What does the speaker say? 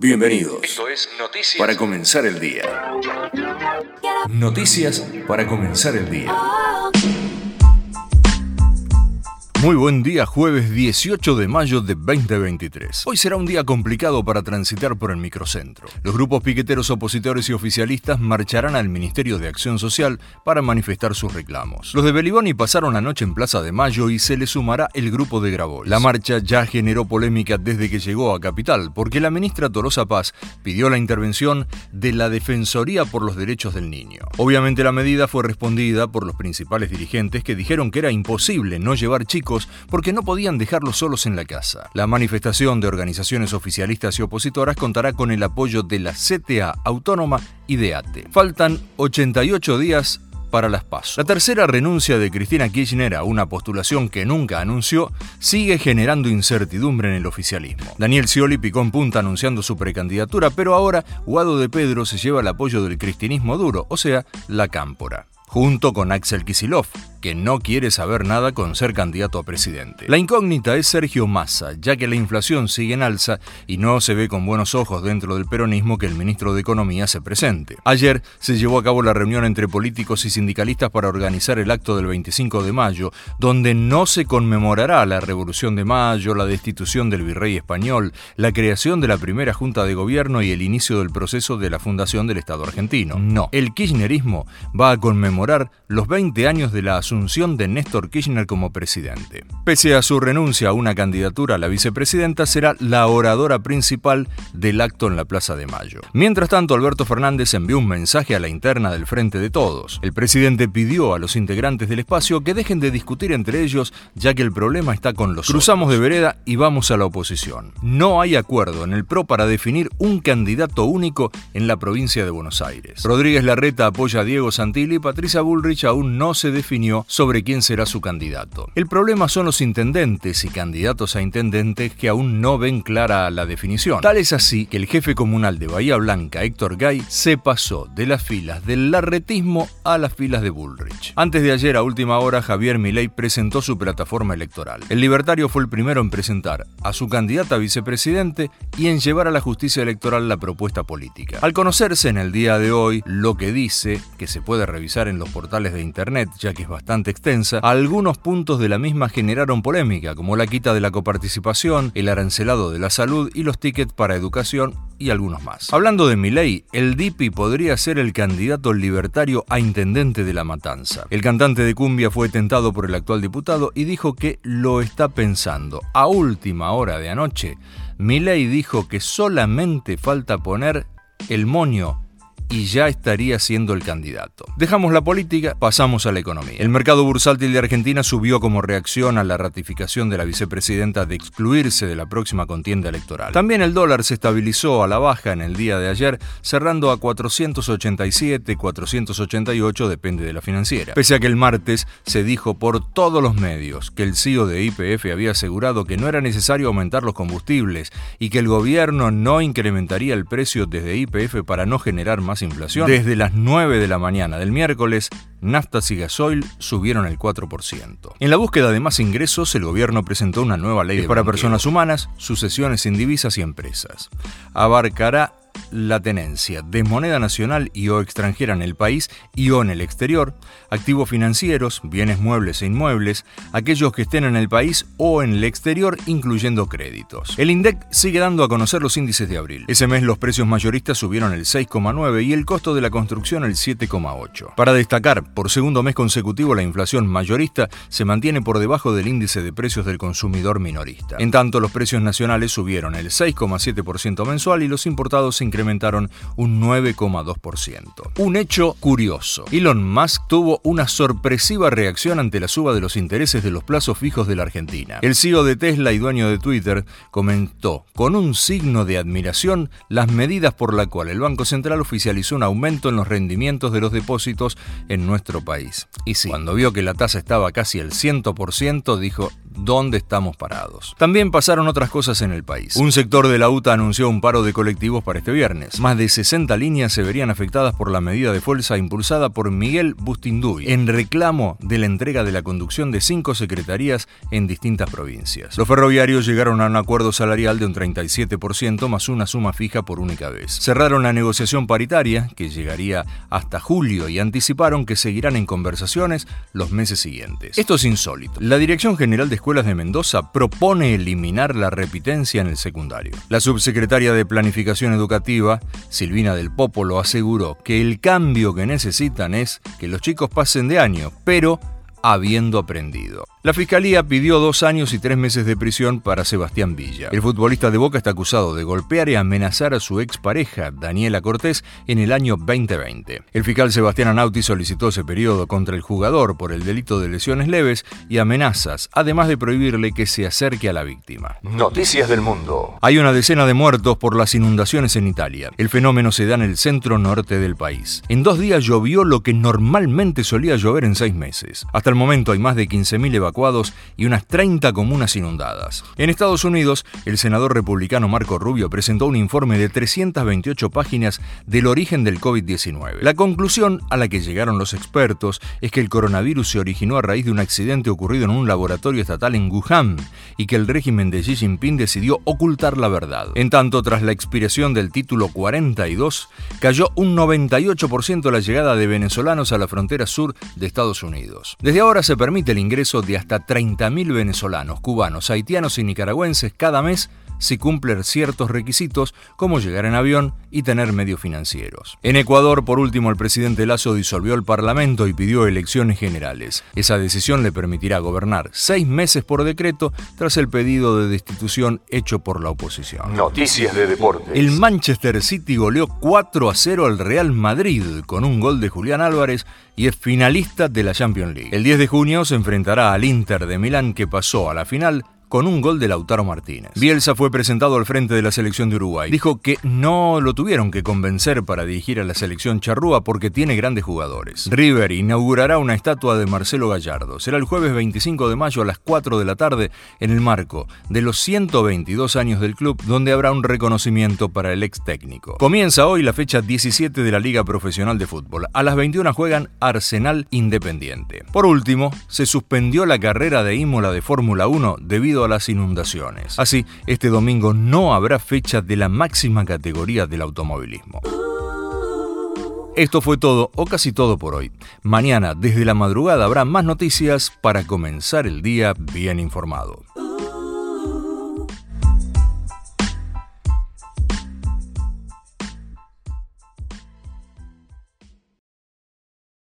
Bienvenidos. Esto es Noticias Para comenzar el día. Noticias para comenzar el día. Muy buen día, jueves 18 de mayo de 2023. Hoy será un día complicado para transitar por el microcentro. Los grupos piqueteros opositores y oficialistas marcharán al Ministerio de Acción Social para manifestar sus reclamos. Los de Beliboni pasaron la noche en Plaza de Mayo y se les sumará el grupo de Grabois. La marcha ya generó polémica desde que llegó a Capital, porque la ministra Tolosa Paz pidió la intervención de la Defensoría por los Derechos del Niño. Obviamente la medida fue respondida por los principales dirigentes que dijeron que era imposible no llevar chicos porque no podían dejarlos solos en la casa. La manifestación de organizaciones oficialistas y opositoras contará con el apoyo de la CTA Autónoma y de ATE. Faltan 88 días para las PASO. La tercera renuncia de Cristina Kirchner a una postulación que nunca anunció sigue generando incertidumbre en el oficialismo. Daniel Scioli picó en punta anunciando su precandidatura, pero ahora Guado de Pedro se lleva el apoyo del cristianismo duro, o sea, la cámpora junto con Axel Kisilov, que no quiere saber nada con ser candidato a presidente. La incógnita es Sergio Massa, ya que la inflación sigue en alza y no se ve con buenos ojos dentro del peronismo que el ministro de Economía se presente. Ayer se llevó a cabo la reunión entre políticos y sindicalistas para organizar el acto del 25 de mayo, donde no se conmemorará la Revolución de Mayo, la destitución del virrey español, la creación de la primera junta de gobierno y el inicio del proceso de la fundación del Estado argentino. No, el kirchnerismo va a conmemorar los 20 años de la asunción de Néstor Kirchner como presidente. Pese a su renuncia a una candidatura a la vicepresidenta, será la oradora principal del acto en la Plaza de Mayo. Mientras tanto, Alberto Fernández envió un mensaje a la interna del Frente de Todos. El presidente pidió a los integrantes del espacio que dejen de discutir entre ellos, ya que el problema está con los Cruzamos de vereda y vamos a la oposición. No hay acuerdo en el PRO para definir un candidato único en la provincia de Buenos Aires. Rodríguez Larreta apoya a Diego Santilli y Patricia Bullrich aún no se definió sobre quién será su candidato. El problema son los intendentes y candidatos a intendentes que aún no ven clara la definición. Tal es así que el jefe comunal de Bahía Blanca, Héctor Gay, se pasó de las filas del larretismo a las filas de Bullrich. Antes de ayer, a última hora, Javier Milei presentó su plataforma electoral. El libertario fue el primero en presentar a su candidata a vicepresidente y en llevar a la justicia electoral la propuesta política. Al conocerse en el día de hoy lo que dice, que se puede revisar en los portales de Internet, ya que es bastante extensa, algunos puntos de la misma generaron polémica, como la quita de la coparticipación, el arancelado de la salud y los tickets para educación y algunos más. Hablando de Milei, el DIPI podría ser el candidato libertario a intendente de La Matanza. El cantante de cumbia fue tentado por el actual diputado y dijo que lo está pensando. A última hora de anoche, Milei dijo que solamente falta poner el moño y ya estaría siendo el candidato. Dejamos la política, pasamos a la economía. El mercado bursátil de Argentina subió como reacción a la ratificación de la vicepresidenta de excluirse de la próxima contienda electoral. También el dólar se estabilizó a la baja en el día de ayer, cerrando a 487, 488, depende de la financiera. Pese a que el martes se dijo por todos los medios que el CEO de IPF había asegurado que no era necesario aumentar los combustibles y que el gobierno no incrementaría el precio desde IPF para no generar más inflación. Desde las 9 de la mañana del miércoles, naftas y gasoil subieron el 4%. En la búsqueda de más ingresos, el gobierno presentó una nueva ley para personas humanas, sucesiones sin divisas y empresas. Abarcará la tenencia de moneda nacional y o extranjera en el país y o en el exterior, activos financieros, bienes muebles e inmuebles, aquellos que estén en el país o en el exterior, incluyendo créditos. El INDEC sigue dando a conocer los índices de abril. Ese mes los precios mayoristas subieron el 6,9 y el costo de la construcción el 7,8. Para destacar, por segundo mes consecutivo la inflación mayorista se mantiene por debajo del índice de precios del consumidor minorista. En tanto, los precios nacionales subieron el 6,7% mensual y los importados incrementaron un 9,2%. Un hecho curioso. Elon Musk tuvo una sorpresiva reacción ante la suba de los intereses de los plazos fijos de la Argentina. El CEO de Tesla y dueño de Twitter comentó con un signo de admiración las medidas por la cual el Banco Central oficializó un aumento en los rendimientos de los depósitos en nuestro país. Y sí, cuando vio que la tasa estaba casi al 100%, dijo, dónde estamos parados. También pasaron otras cosas en el país. Un sector de la UTA anunció un paro de colectivos para este viernes. Más de 60 líneas se verían afectadas por la medida de fuerza impulsada por Miguel Bustinduy en reclamo de la entrega de la conducción de cinco secretarías en distintas provincias. Los ferroviarios llegaron a un acuerdo salarial de un 37% más una suma fija por única vez. Cerraron la negociación paritaria, que llegaría hasta julio, y anticiparon que seguirán en conversaciones los meses siguientes. Esto es insólito. La Dirección General de Escuelas de Mendoza propone eliminar la repitencia en el secundario. La subsecretaria de Planificación Educativa, Silvina del Popolo, aseguró que el cambio que necesitan es que los chicos pasen de año, pero habiendo aprendido. La fiscalía pidió dos años y tres meses de prisión para Sebastián Villa. El futbolista de Boca está acusado de golpear y amenazar a su expareja, Daniela Cortés, en el año 2020. El fiscal Sebastián Anauti solicitó ese periodo contra el jugador por el delito de lesiones leves y amenazas, además de prohibirle que se acerque a la víctima. Noticias del mundo. Hay una decena de muertos por las inundaciones en Italia. El fenómeno se da en el centro norte del país. En dos días llovió lo que normalmente solía llover en seis meses. Hasta el momento hay más de 15.000 evacuados y unas 30 comunas inundadas. En Estados Unidos, el senador republicano Marco Rubio presentó un informe de 328 páginas del origen del COVID-19. La conclusión a la que llegaron los expertos es que el coronavirus se originó a raíz de un accidente ocurrido en un laboratorio estatal en Wuhan y que el régimen de Xi Jinping decidió ocultar la verdad. En tanto, tras la expiración del título 42, cayó un 98% la llegada de venezolanos a la frontera sur de Estados Unidos. Desde ahora se permite el ingreso de hasta 30.000 venezolanos, cubanos, haitianos y nicaragüenses cada mes si cumplen ciertos requisitos como llegar en avión y tener medios financieros. En Ecuador, por último, el presidente Lazo disolvió el Parlamento y pidió elecciones generales. Esa decisión le permitirá gobernar seis meses por decreto tras el pedido de destitución hecho por la oposición. Noticias de deportes. El Manchester City goleó 4 a 0 al Real Madrid con un gol de Julián Álvarez y es finalista de la Champions League. El 10 de junio se enfrentará al Inter de Milán que pasó a la final con un gol de Lautaro Martínez. Bielsa fue presentado al frente de la selección de Uruguay. Dijo que no lo tuvieron que convencer para dirigir a la selección charrúa porque tiene grandes jugadores. River inaugurará una estatua de Marcelo Gallardo. Será el jueves 25 de mayo a las 4 de la tarde en el marco de los 122 años del club donde habrá un reconocimiento para el ex técnico. Comienza hoy la fecha 17 de la Liga Profesional de Fútbol. A las 21 juegan Arsenal Independiente. Por último, se suspendió la carrera de Imola de Fórmula 1 a las inundaciones. Así, este domingo no habrá fecha de la máxima categoría del automovilismo. Esto fue todo o casi todo por hoy. Mañana desde la madrugada habrá más noticias para comenzar el día bien informado.